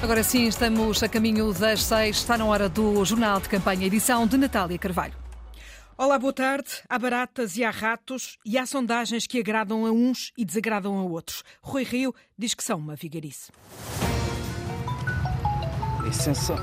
Agora sim, estamos a caminho das seis. Está na hora do Jornal de Campanha, edição de Natália Carvalho. Olá, boa tarde. Há baratas e há ratos e há sondagens que agradam a uns e desagradam a outros. Rui Rio diz que são uma vigarice. Licença.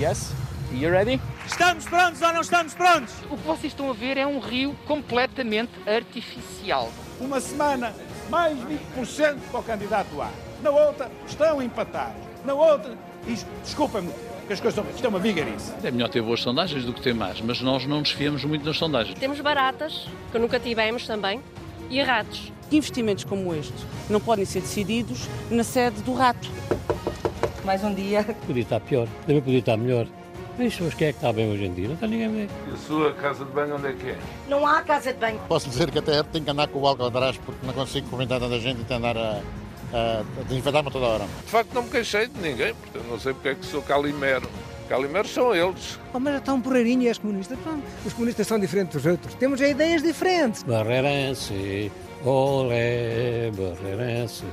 Yes? You ready? Estamos prontos ou não estamos prontos? O que vocês estão a ver é um rio completamente artificial. Uma semana, mais 20% para o candidato A. Na outra, estão empatados. Na outra, isto, desculpa-me, que as coisas estão. Isto é uma vigarice. É melhor ter boas sondagens do que ter más, mas nós não nos fiamos muito nas sondagens. Temos baratas, que nunca tivemos também, e ratos. Investimentos como este não podem ser decididos na sede do rato. Mais um dia. Podia estar pior, também podia estar melhor. Visto, mas quem é que está bem hoje em dia? Não está ninguém bem. E a sua casa de banho onde é que é? Não há casa de banho. Posso dizer que até tenho que andar com o álcool atrás porque não consigo comentar tanta gente e andar a, a desinfetar-me toda hora. De facto não me queixei de ninguém, portanto não sei porque é que sou calimero. Calimeros são eles. Oh, mas estão porreirinhos as comunistas. Os comunistas são diferentes dos outros. Temos ideias diferentes. Barreirense, olé, barreirense,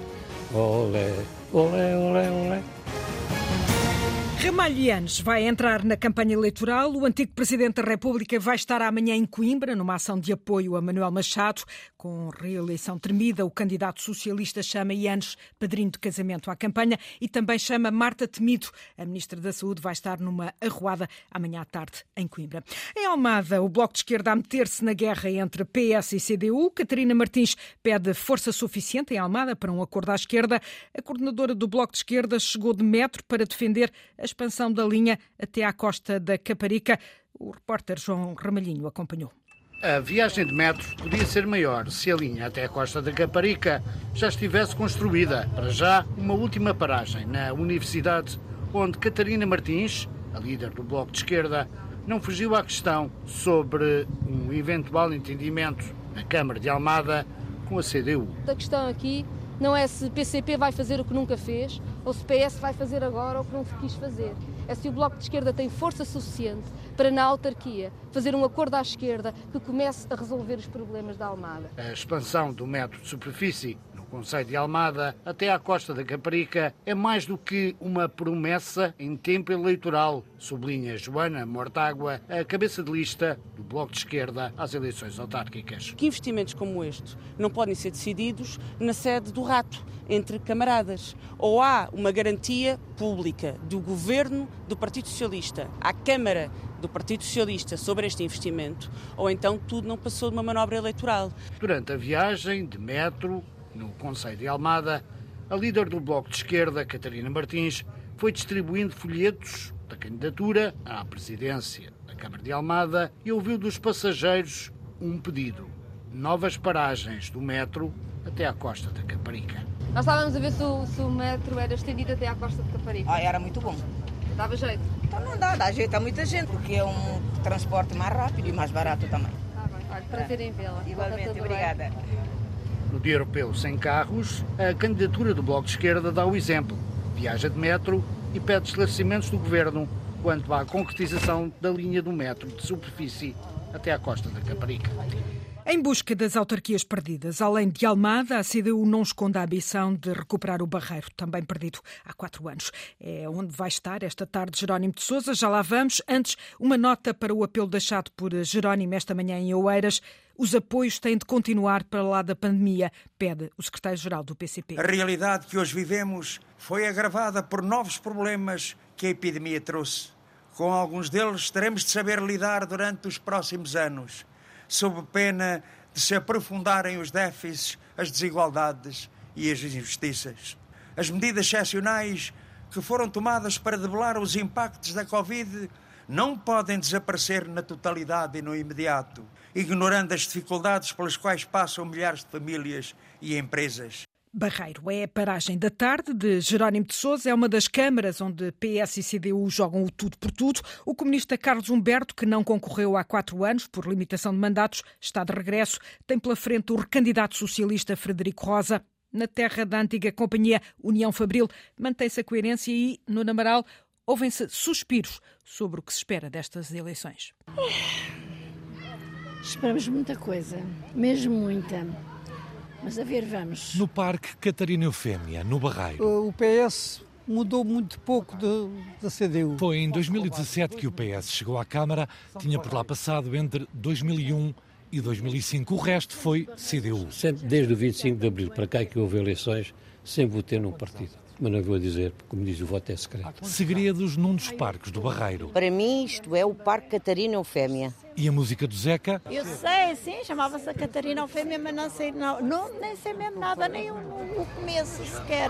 olé, olé, olé, olé. Ramalhianes vai entrar na campanha eleitoral. O antigo Presidente da República vai estar amanhã em Coimbra, numa ação de apoio a Manuel Machado. Com reeleição tremida, o candidato socialista chama Ianes padrinho de casamento à campanha e também chama Marta Temido. A Ministra da Saúde vai estar numa arruada amanhã à tarde em Coimbra. Em Almada, o Bloco de Esquerda a meter-se na guerra entre PS e CDU. Catarina Martins pede força suficiente em Almada para um acordo à esquerda. A coordenadora do Bloco de Esquerda chegou de metro para defender a expansão da linha até à costa da Caparica. O repórter João Ramalhinho acompanhou. A viagem de metro podia ser maior se a linha até a costa da Caparica já estivesse construída. Para já, uma última paragem na Universidade, onde Catarina Martins, a líder do Bloco de Esquerda, não fugiu à questão sobre um eventual entendimento na Câmara de Almada com a CDU. A questão aqui não é se PCP vai fazer o que nunca fez ou se PS vai fazer agora o que não quis fazer. É se o Bloco de Esquerda tem força suficiente para, na autarquia, fazer um acordo à esquerda que comece a resolver os problemas da Almada. A expansão do metro de superfície Conselho de Almada até à costa da Caparica é mais do que uma promessa em tempo eleitoral, sublinha Joana Mortágua, a cabeça de lista do Bloco de Esquerda às eleições autárquicas. Que investimentos como estes não podem ser decididos na sede do rato, entre camaradas. Ou há uma garantia pública do governo do Partido Socialista à Câmara do Partido Socialista sobre este investimento, ou então tudo não passou de uma manobra eleitoral. Durante a viagem de metro no Conselho de Almada, a líder do Bloco de Esquerda, Catarina Martins, foi distribuindo folhetos da candidatura à presidência da Câmara de Almada e ouviu dos passageiros um pedido: novas paragens do metro até à costa da Caparica. Nós estávamos a ver se o, se o metro era estendido até à costa de Caparica. Ah, era muito bom. Dava jeito? Então não dá, dá jeito a muita gente, porque é um transporte mais rápido e mais barato também. Tá bem, olha, prazer em vê-la. Igualmente, Está obrigada. bem. No Dia Europeu Sem Carros, a candidatura do Bloco de Esquerda dá o exemplo. Viaja de metro e pede esclarecimentos do Governo quanto à concretização da linha do metro de superfície até à costa da Caparica. Em busca das autarquias perdidas, além de Almada, a CDU não esconde a ambição de recuperar o Barreiro, também perdido há quatro anos. É onde vai estar esta tarde Jerónimo de Sousa, já lá vamos. Antes, uma nota para o apelo deixado por Jerónimo esta manhã em Oeiras. Os apoios têm de continuar para lá da pandemia, pede o secretário-geral do PCP. A realidade que hoje vivemos foi agravada por novos problemas que a epidemia trouxe. Com alguns deles teremos de saber lidar durante os próximos anos sob pena de se aprofundarem os déficits, as desigualdades e as injustiças. As medidas excepcionais que foram tomadas para debelar os impactos da Covid não podem desaparecer na totalidade e no imediato, ignorando as dificuldades pelas quais passam milhares de famílias e empresas. Barreiro é a paragem da tarde de Jerónimo de Sousa, é uma das câmaras onde PS e CDU jogam o tudo por tudo. O comunista Carlos Humberto, que não concorreu há quatro anos por limitação de mandatos, está de regresso. Tem pela frente o recandidato socialista Frederico Rosa. Na terra da antiga companhia União Fabril, mantém-se a coerência e, no Namaral, ouvem-se suspiros sobre o que se espera destas eleições. Esperamos muita coisa, mesmo muita. Mas a ver, vamos. No Parque Catarina Eufémia, no Barreiro. O PS mudou muito pouco da CDU. Foi em 2017 que o PS chegou à Câmara, tinha por lá passado entre 2001 e 2005. O resto foi CDU. Sempre, desde o 25 de Abril para cá que houve eleições, sempre votei num partido mas não vou dizer, porque, como diz o voto é secreto. Segredos num dos parques do Barreiro. Para mim, isto é o Parque Catarina Eufémia. E a música do Zeca? Eu sei, sim, chamava-se Catarina Eufémia, mas não sei, não, não, nem sei mesmo nada, nem o, o começo sequer.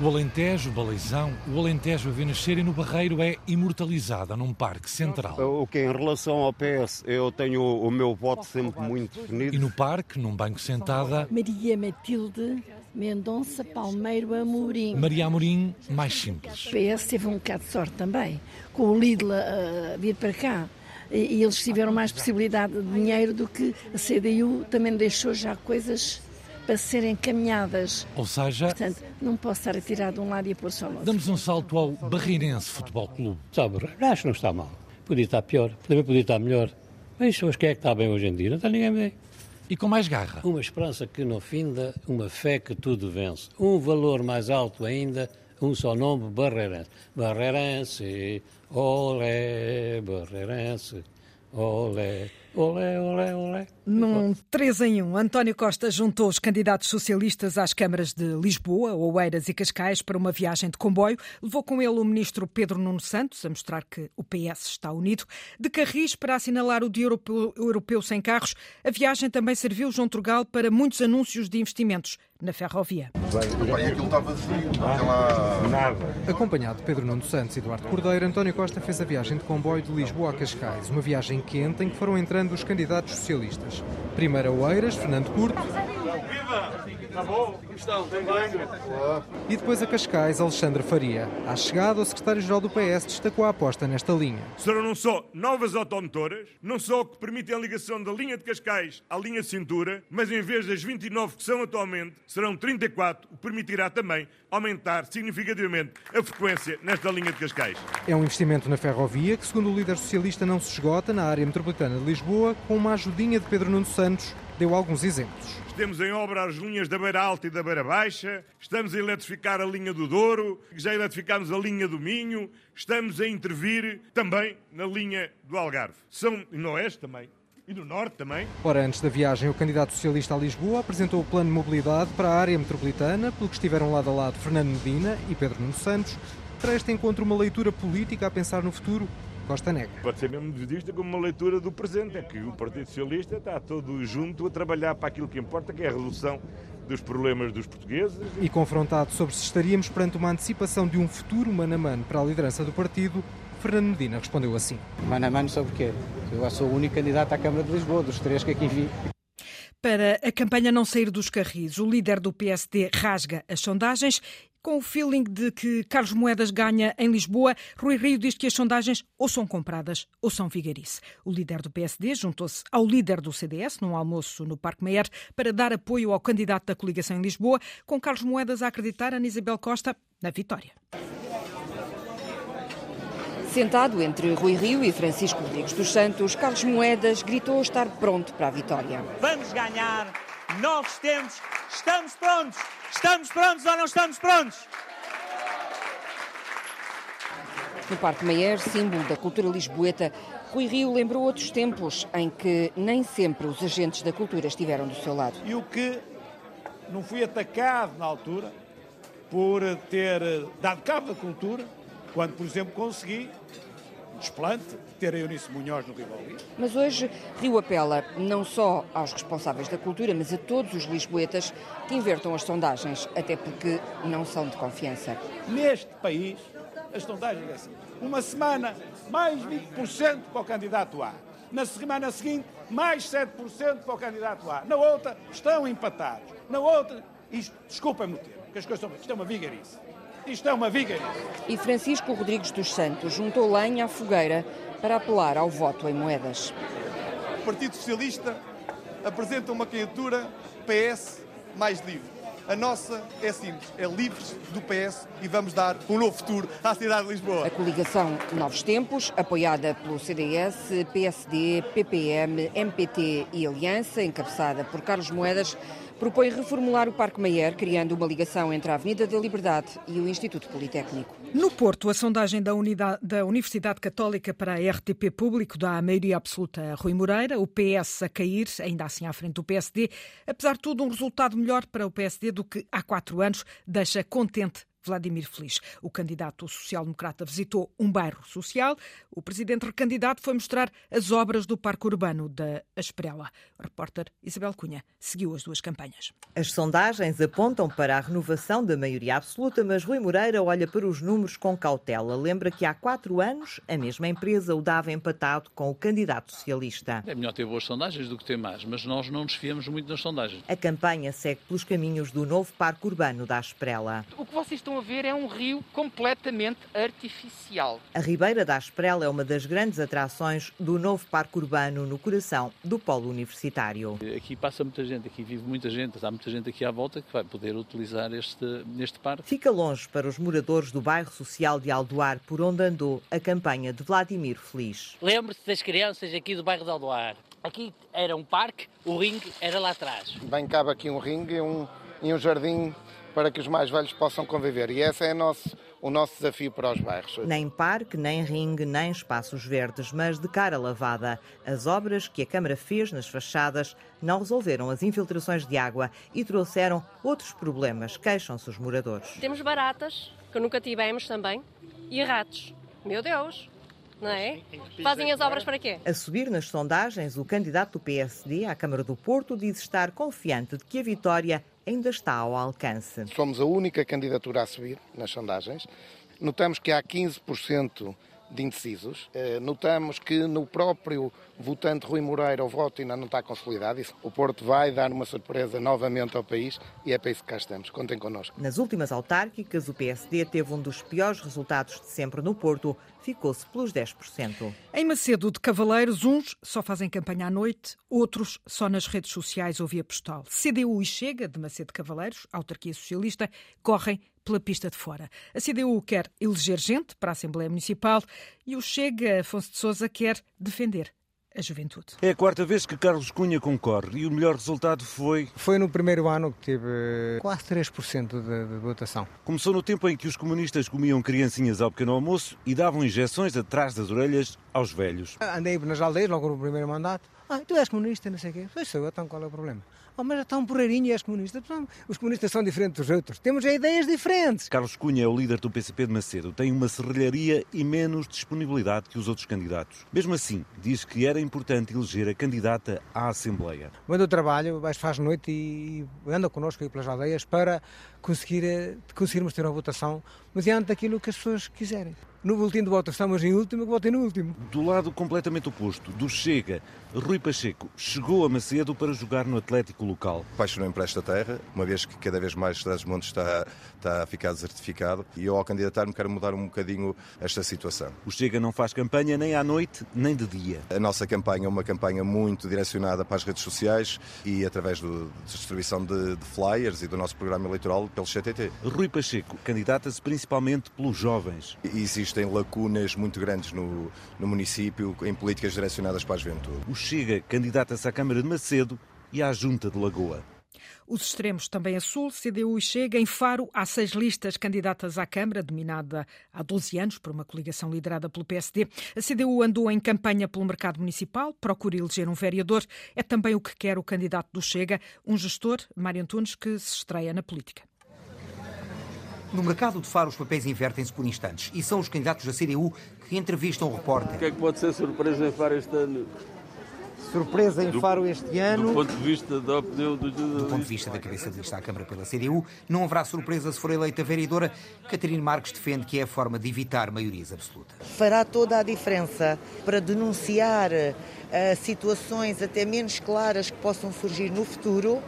O Alentejo, o Baleizão, o Alentejo a ver nascer e no Barreiro é imortalizada num parque central. O que em relação ao PS, eu tenho o meu voto sempre muito definido. E no parque, num banco sentada... Maria Matilde Mendonça Palmeiro Amorim. Maria Amorim, mais simples. O PS teve um bocado de sorte também, com o Lidl a vir para cá. E eles tiveram mais possibilidade de dinheiro do que a CDU também deixou já coisas para serem caminhadas. Ou seja... Portanto, não posso estar a tirar de um lado e a pôr só no outro. Damos um salto ao Barreirense Futebol Clube. Sabe, acho que não está mal. Podia estar pior, também podia estar melhor. Mas hoje quem é que está bem hoje em dia? Não está ninguém bem. E com mais garra. Uma esperança que não finda, uma fé que tudo vence. Um valor mais alto ainda, um só nome, Barreirense. Barreirense, olé, Barreirense, olé. Olé, olé, olé. Num 3 em 1, António Costa juntou os candidatos socialistas às câmaras de Lisboa, Oeiras e Cascais para uma viagem de comboio. Levou com ele o ministro Pedro Nuno Santos a mostrar que o PS está unido. De Carris para assinalar o Dia Europeu, Europeu Sem Carros, a viagem também serviu João Turgal para muitos anúncios de investimentos na ferrovia. Bem, aquilo está vazio, não tem lá nada. Acompanhado de Pedro Nuno Santos e Eduardo Cordeiro, António Costa fez a viagem de comboio de Lisboa a Cascais, uma viagem quente em que foram entrando dos candidatos socialistas. Primeiro a Oeiras, Fernando Curto. Viva! Está bom? Estão? E depois a Cascais, Alexandre Faria. À chegada, o secretário-geral do PS destacou a aposta nesta linha. Serão não só novas automotoras, não só que permitem a ligação da linha de Cascais à linha de cintura, mas em vez das 29 que são atualmente, serão 34, o que permitirá também aumentar significativamente a frequência nesta linha de Cascais. É um investimento na ferrovia que, segundo o líder socialista, não se esgota na área metropolitana de Lisboa, com uma ajudinha de Pedro Nuno Santos, deu alguns exemplos. Temos em obra as linhas da Beira Alta e da Beira Baixa, estamos a eletrificar a linha do Douro, já eletrificámos a linha do Minho, estamos a intervir também na linha do Algarve. São no Oeste também. E no Norte também. Ora, antes da viagem, o candidato socialista a Lisboa apresentou o plano de mobilidade para a área metropolitana, pelo que estiveram lado a lado Fernando Medina e Pedro Nuno Santos. Para este encontro, uma leitura política a pensar no futuro Costa Negra. Pode ser mesmo vista como uma leitura do presente, é que o Partido Socialista está todo junto a trabalhar para aquilo que importa, que é a resolução dos problemas dos portugueses. E confrontado sobre se estaríamos perante uma antecipação de um futuro mano a mano para a liderança do partido, Fernando Medina respondeu assim. Mano a mano sobre quê? Eu sou o único candidato à Câmara de Lisboa, dos três que aqui vi. Para a campanha não sair dos carris, o líder do PSD rasga as sondagens com o feeling de que Carlos Moedas ganha em Lisboa, Rui Rio diz que as sondagens ou são compradas ou são vigarice. O líder do PSD juntou-se ao líder do CDS num almoço no Parque Meyer para dar apoio ao candidato da coligação em Lisboa, com Carlos Moedas a acreditar a Isabel Costa na vitória. Sentado entre Rui Rio e Francisco Rodrigues dos Santos, Carlos Moedas gritou estar pronto para a vitória. Vamos ganhar novos tempos, estamos prontos, estamos prontos ou não estamos prontos? No Parque Meyer, símbolo da cultura lisboeta, Rui Rio lembrou outros tempos em que nem sempre os agentes da cultura estiveram do seu lado. E o que não fui atacado na altura por ter dado cabo da cultura, quando, por exemplo, consegui desplante ter a Eunice Munhoz no Rivoli. Mas hoje Rio apela não só aos responsáveis da cultura, mas a todos os lisboetas que invertam as sondagens, até porque não são de confiança. Neste país, as sondagens é assim. Uma semana, mais 20% para o candidato A. Na semana seguinte, mais 7% para o candidato A. Na outra, estão empatados. Na outra, isto, desculpa-me o termo, que as coisas são... Isto é uma vigarice. Isto é uma viga. E Francisco Rodrigues dos Santos juntou lenha à fogueira para apelar ao voto em moedas. O Partido Socialista apresenta uma candidatura PS mais livre. A nossa é simples, é livres do PS e vamos dar um novo futuro à cidade de Lisboa. A coligação Novos Tempos, apoiada pelo CDS, PSD, PPM, MPT e Aliança, encabeçada por Carlos Moedas, propõe reformular o Parque Mayer, criando uma ligação entre a Avenida da Liberdade e o Instituto Politécnico. No Porto, a sondagem da, Unidade, da Universidade Católica para a RTP Público dá a maioria absoluta a Rui Moreira, o PS a cair, ainda assim à frente do PSD. Apesar de tudo, um resultado melhor para o PSD do que há quatro anos deixa contente Vladimir Feliz. O candidato social-democrata visitou um bairro social. O presidente recandidato foi mostrar as obras do Parque Urbano da Asprela. A repórter Isabel Cunha seguiu as duas campanhas. As sondagens apontam para a renovação da maioria absoluta, mas Rui Moreira olha para os números com cautela. Lembra que há quatro anos a mesma empresa o dava empatado com o candidato socialista. É melhor ter boas sondagens do que ter más, mas nós não nos fiamos muito nas sondagens. A campanha segue pelos caminhos do novo Parque Urbano da Asprela. O que vocês estão a ver é um rio completamente artificial. A Ribeira da Asprela é uma das grandes atrações do novo parque urbano no coração do polo universitário. Aqui passa muita gente, aqui vive muita gente, há muita gente aqui à volta que vai poder utilizar este, este parque. Fica longe para os moradores do bairro social de Aldoar, por onde andou a campanha de Vladimir Feliz. Lembre-se das crianças aqui do bairro de Aldoar. Aqui era um parque, o ringue era lá atrás. Bem cabe aqui um ringue e um, e um jardim para que os mais velhos possam conviver. E esse é nosso, o nosso desafio para os bairros. Nem parque, nem ringue, nem espaços verdes, mas de cara lavada. As obras que a Câmara fez nas fachadas não resolveram as infiltrações de água e trouxeram outros problemas, queixam-se os moradores. Temos baratas, que nunca tivemos também, e ratos. Meu Deus! Não é? Fazem as obras para quê? A subir nas sondagens, o candidato do PSD à Câmara do Porto diz estar confiante de que a vitória ainda está ao alcance. Somos a única candidatura a subir nas sondagens. Notamos que há 15% de indecisos. Eh, notamos que no próprio votante Rui Moreira o voto ainda não está consolidado. O Porto vai dar uma surpresa novamente ao país e é para isso que cá estamos. Contem connosco. Nas últimas autárquicas, o PSD teve um dos piores resultados de sempre no Porto. Ficou-se pelos 10%. Em Macedo de Cavaleiros, uns só fazem campanha à noite, outros só nas redes sociais ou via postal. CDU e Chega, de Macedo de Cavaleiros, autarquia socialista, correm pela pista de fora. A CDU quer eleger gente para a Assembleia Municipal e o Chega, Afonso de Sousa, quer defender a juventude. É a quarta vez que Carlos Cunha concorre e o melhor resultado foi. Foi no primeiro ano que teve quase 3% de, de votação. Começou no tempo em que os comunistas comiam criancinhas ao pequeno almoço e davam injeções atrás das orelhas aos velhos. Andei nas aldeias logo no primeiro mandato. Ah, tu és comunista, não sei o quê. Pois sou eu, então qual é o problema? Oh, mas está um porreirinho e és comunista. Os comunistas são diferentes dos outros. Temos ideias diferentes. Carlos Cunha é o líder do PCP de Macedo. Tem uma serralharia e menos disponibilidade que os outros candidatos. Mesmo assim, diz que era importante eleger a candidata à Assembleia. Manda o trabalho, faz noite e anda connosco aí pelas aldeias para conseguir, eh, conseguirmos ter uma votação mediante daquilo que as pessoas quiserem no boletim de voto estamos em último, que votem no último. Do lado completamente oposto, do Chega, Rui Pacheco chegou a Macedo para jogar no Atlético local. Apaixonei-me por esta terra, uma vez que cada vez mais Estados Montes está, está a ficar desertificado e eu ao candidatar-me quero mudar um bocadinho esta situação. O Chega não faz campanha nem à noite nem de dia. A nossa campanha é uma campanha muito direcionada para as redes sociais e através da distribuição de, de flyers e do nosso programa eleitoral pelo CTT. Rui Pacheco candidata-se principalmente pelos jovens. Existe existem lacunas muito grandes no, no município em políticas direcionadas para a juventude. O Chega candidata-se à Câmara de Macedo e à Junta de Lagoa. Os extremos também a Sul, CDU e Chega. Em Faro, há seis listas candidatas à Câmara, dominada há 12 anos por uma coligação liderada pelo PSD. A CDU andou em campanha pelo mercado municipal, procura eleger um vereador. É também o que quer o candidato do Chega, um gestor, Mário Antunes, que se estreia na política. No mercado de Faro, os papéis invertem-se por instantes e são os candidatos da CDU que entrevistam o repórter. O que é que pode ser surpresa em Faro este ano? Surpresa em Faro este ano. Do ponto de vista da opinião dos Do ponto de vista da cabeça de lista à Câmara pela CDU, não haverá surpresa se for eleita vereadora. Catarina Marques defende que é a forma de evitar maiorias absolutas. Fará toda a diferença para denunciar uh, situações até menos claras que possam surgir no futuro.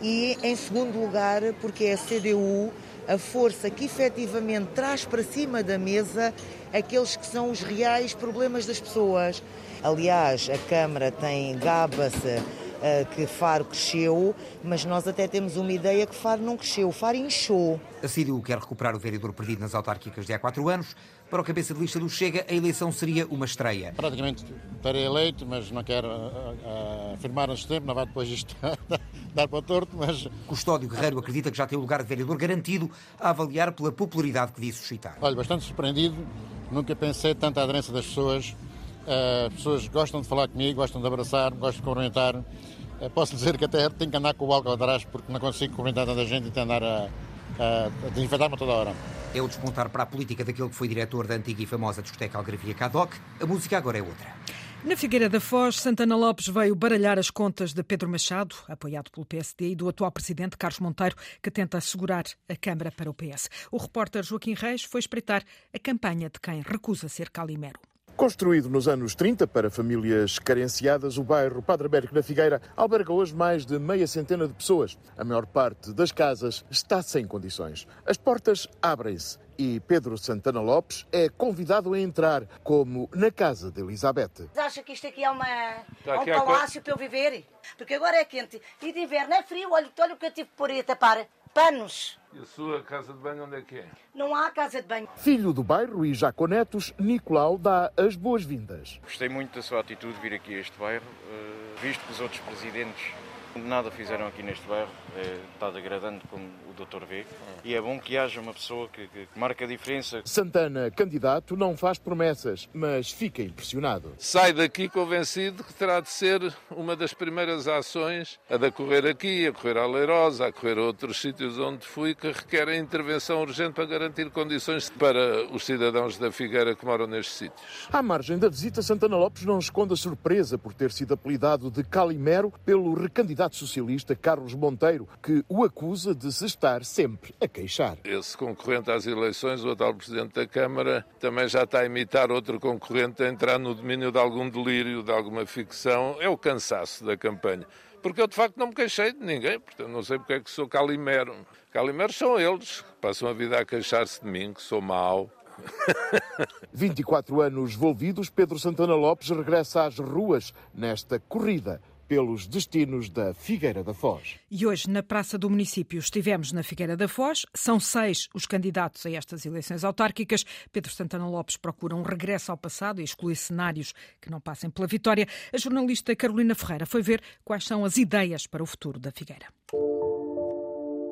E, em segundo lugar, porque é a CDU a força que efetivamente traz para cima da mesa aqueles que são os reais problemas das pessoas. Aliás, a Câmara tem gaba-se que Faro cresceu, mas nós até temos uma ideia que Faro não cresceu, Faro inchou. A CDU quer recuperar o vereador perdido nas autárquicas de há quatro anos. Para o cabeça de lista do Chega, a eleição seria uma estreia. Praticamente estarei eleito, mas não quero afirmar antes tempo, não vai depois isto dar para o torto, mas... Custódio Guerreiro acredita que já tem o lugar de vereador garantido a avaliar pela popularidade que disse suscitar. Olha, bastante surpreendido, nunca pensei tanta aderência das pessoas. As pessoas gostam de falar comigo, gostam de abraçar, gostam de cumprimentar. Posso dizer que até tenho que andar com o álcool atrás porque não consigo cumprimentar tanta gente e tenho andar a, a, a desinfetar-me toda hora. É o despontar para a política daquele que foi diretor da antiga e famosa discoteca Algarvia Cadoc. A música agora é outra. Na Figueira da Foz, Santana Lopes veio baralhar as contas de Pedro Machado, apoiado pelo PSD, e do atual presidente Carlos Monteiro, que tenta assegurar a Câmara para o PS. O repórter Joaquim Reis foi espreitar a campanha de quem recusa ser calimero. Construído nos anos 30 para famílias carenciadas, o bairro Padre Américo na Figueira alberga hoje mais de meia centena de pessoas. A maior parte das casas está sem condições. As portas abrem-se e Pedro Santana Lopes é convidado a entrar, como na casa de Elizabeth. Acha que isto aqui é, uma, é um palácio para eu viver? Porque agora é quente e de inverno é frio. Olha, olha o que eu tive por aí a tapar. Panos. E a sua casa de banho onde é que é? Não há casa de banho. Filho do bairro e já com netos, Nicolau dá as boas-vindas. Gostei muito da sua atitude de vir aqui a este bairro, visto que os outros presidentes nada fizeram aqui neste bairro, é, está degradando como o doutor vê, e é bom que haja uma pessoa que, que, marca a diferença. Santana, candidato, não faz promessas, mas fica impressionado. Sai daqui convencido que terá de ser uma das primeiras ações, a de correr aqui, a correr à Leirosa, a correr a outros sítios onde fui, que requerem intervenção urgente para garantir condições para os cidadãos da Figueira que moram nestes sítios. À margem da visita, Santana Lopes não esconde a surpresa por ter sido apelidado de Calimero pelo recandidato socialista Carlos Monteiro, que o acusa de se estar sempre a queixar. Esse concorrente às eleições, o atual Presidente da Câmara, também já está a imitar outro concorrente a entrar no domínio de algum delírio, de alguma ficção. É o cansaço da campanha. Porque eu, de facto, não me queixei de ninguém, portanto, não sei porque é que sou calimero. Calimeros são eles, que passam a vida a queixar-se de mim, que sou mau. 24 anos envolvidos, Pedro Santana Lopes regressa às ruas nesta corrida pelos destinos da Figueira da Foz. E hoje, na Praça do Município, estivemos na Figueira da Foz. São seis os candidatos a estas eleições autárquicas. Pedro Santana Lopes procura um regresso ao passado e exclui cenários que não passem pela vitória. A jornalista Carolina Ferreira foi ver quais são as ideias para o futuro da Figueira.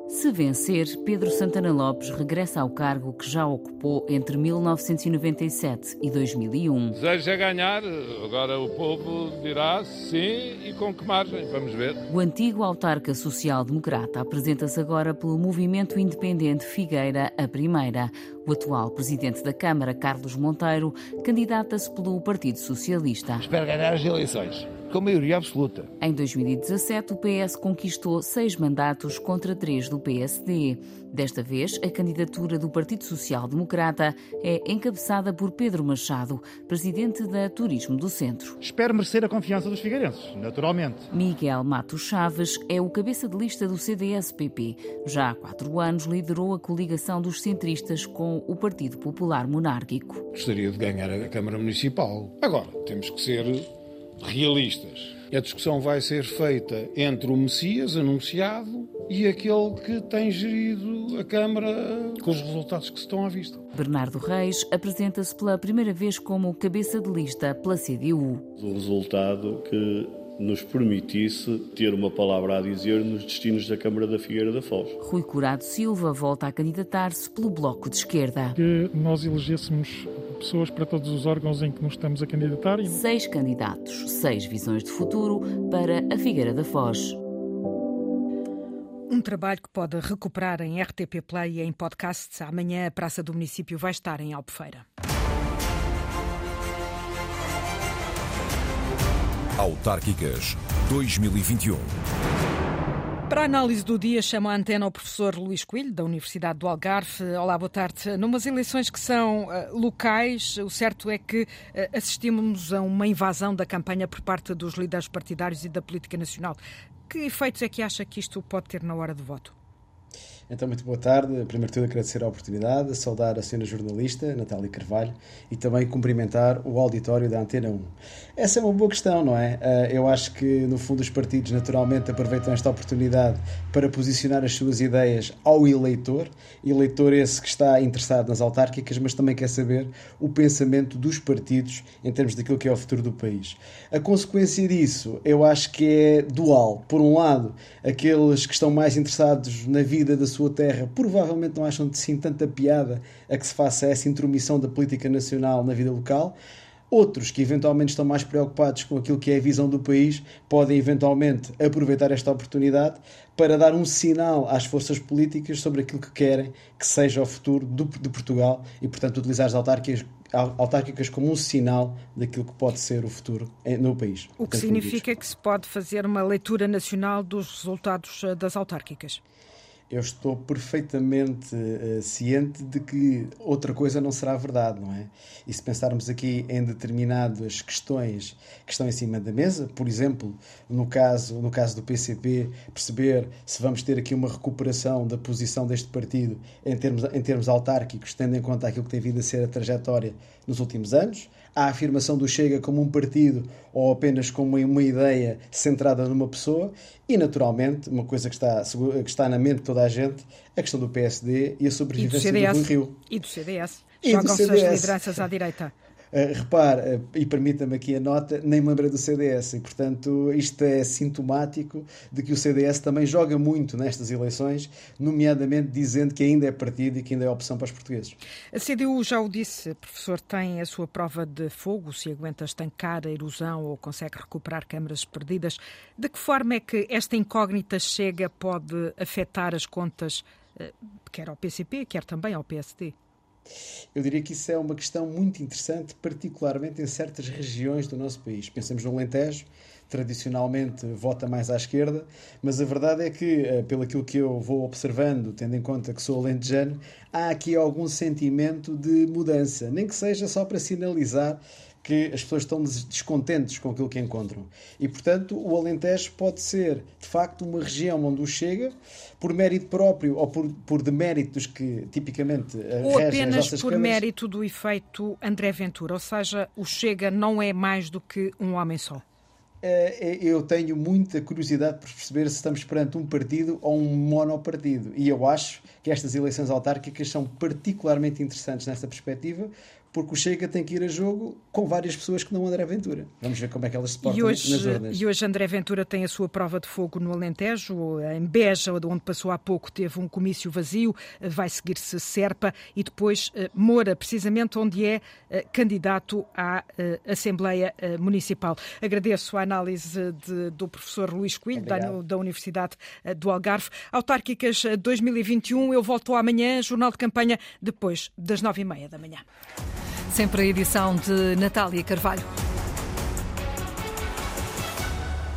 Se vencer, Pedro Santana Lopes regressa ao cargo que já ocupou entre 1997 e 2001. Deseja ganhar, agora o povo dirá sim e com que margem, vamos ver. O antigo autarca social-democrata apresenta-se agora pelo Movimento Independente Figueira a Primeira. O atual presidente da Câmara, Carlos Monteiro, candidata-se pelo Partido Socialista. Espero ganhar as eleições com maioria absoluta. Em 2017, o PS conquistou seis mandatos contra três do PSD. Desta vez, a candidatura do Partido Social Democrata é encabeçada por Pedro Machado, presidente da Turismo do Centro. Espero merecer a confiança dos figueirenses, naturalmente. Miguel Matos Chaves é o cabeça de lista do CDS-PP. Já há quatro anos liderou a coligação dos centristas com o Partido Popular Monárquico. Gostaria de ganhar a Câmara Municipal. Agora, temos que ser realistas. A discussão vai ser feita entre o Messias anunciado e aquele que tem gerido a Câmara com os resultados que se estão à vista. Bernardo Reis apresenta-se pela primeira vez como cabeça de lista pela CDU. O resultado que nos permitisse ter uma palavra a dizer nos destinos da Câmara da Figueira da Foz. Rui Curado Silva volta a candidatar-se pelo Bloco de Esquerda. Que nós elegêssemos pessoas para todos os órgãos em que nos estamos a candidatar. Seis candidatos, seis visões de futuro para a Figueira da Foz. Um trabalho que pode recuperar em RTP Play e em podcasts. Amanhã a Praça do Município vai estar em Albufeira. Autárquicas 2021. Para a análise do dia, chamo a antena o professor Luís Coelho, da Universidade do Algarve. Olá, boa tarde. Numas eleições que são uh, locais, o certo é que uh, assistimos a uma invasão da campanha por parte dos líderes partidários e da política nacional. Que efeitos é que acha que isto pode ter na hora do voto? Então, muito boa tarde. Primeiro de tudo, agradecer a oportunidade, saudar a senhora jornalista, Natália Carvalho, e também cumprimentar o auditório da Antena 1. Essa é uma boa questão, não é? Ah, eu acho que, no fundo, os partidos naturalmente aproveitam esta oportunidade para posicionar as suas ideias ao eleitor, eleitor esse que está interessado nas autárquicas, mas também quer saber o pensamento dos partidos em termos daquilo que é o futuro do país. A consequência disso, eu acho que é dual. Por um lado, aqueles que estão mais interessados na vida da sua terra provavelmente não acham de sim tanta piada a que se faça essa intromissão da política nacional na vida local. Outros que eventualmente estão mais preocupados com aquilo que é a visão do país podem eventualmente aproveitar esta oportunidade para dar um sinal às forças políticas sobre aquilo que querem que seja o futuro do, de Portugal e, portanto, utilizar as autárquicas, autárquicas como um sinal daquilo que pode ser o futuro no país. O que significa que se pode fazer uma leitura nacional dos resultados eh, das autárquicas eu estou perfeitamente uh, ciente de que outra coisa não será verdade, não é? E se pensarmos aqui em determinadas questões que estão em cima da mesa, por exemplo, no caso, no caso do PCP, perceber se vamos ter aqui uma recuperação da posição deste partido em termos, em termos autárquicos, tendo em conta aquilo que tem vindo a ser a trajetória nos últimos anos, a afirmação do Chega como um partido ou apenas como uma ideia centrada numa pessoa e, naturalmente, uma coisa que está, que está na mente de toda a gente, a questão do PSD e a sobrevivência e do, do Rio. E do CDS. Jogam-se as lideranças à direita. Uh, repare, uh, e permita-me aqui a nota, nem me lembrei do CDS, e portanto isto é sintomático de que o CDS também joga muito nestas eleições, nomeadamente dizendo que ainda é partido e que ainda é opção para os portugueses. A CDU, já o disse, professor, tem a sua prova de fogo, se aguenta estancar a erosão ou consegue recuperar câmaras perdidas. De que forma é que esta incógnita chega pode afetar as contas, uh, quer ao PCP, quer também ao PSD? Eu diria que isso é uma questão muito interessante, particularmente em certas regiões do nosso país. Pensemos no Alentejo, tradicionalmente vota mais à esquerda, mas a verdade é que, eh, pelo aquilo que eu vou observando, tendo em conta que sou alentejano, há aqui algum sentimento de mudança, nem que seja só para sinalizar que as pessoas estão descontentes com aquilo que encontram. E, portanto, o Alentejo pode ser, de facto, uma região onde o chega, por mérito próprio ou por, por deméritos que tipicamente eh, ou apenas por câmaras. mérito do efeito André Ventura, ou seja, o Chega não é mais do que um homem só. Eh, eu tenho muita curiosidade por perceber se estamos perante um partido ou um monopartido. E eu acho que estas eleições autárquicas são particularmente interessantes nessa perspectiva, porque o Chega tem que ir a jogo com várias pessoas que não André Ventura. Vamos ver como é que elas se portam e hoje, nas urnas. E hoje André Ventura tem a sua prova de fogo no Alentejo, em Beja, onde passou há pouco, teve um comício vazio, vai seguir-se Serpa e depois uh, Moura, precisamente onde é uh, candidato à Assembleia Municipal. Agradeço a análise de, do professor Luís Coelho, da, Universidade do Algarve. Autárquicas 2021, eu volto amanhã, jornal de campanha, depois das nove e meia da manhã. Sempre a edição de Natália Carvalho.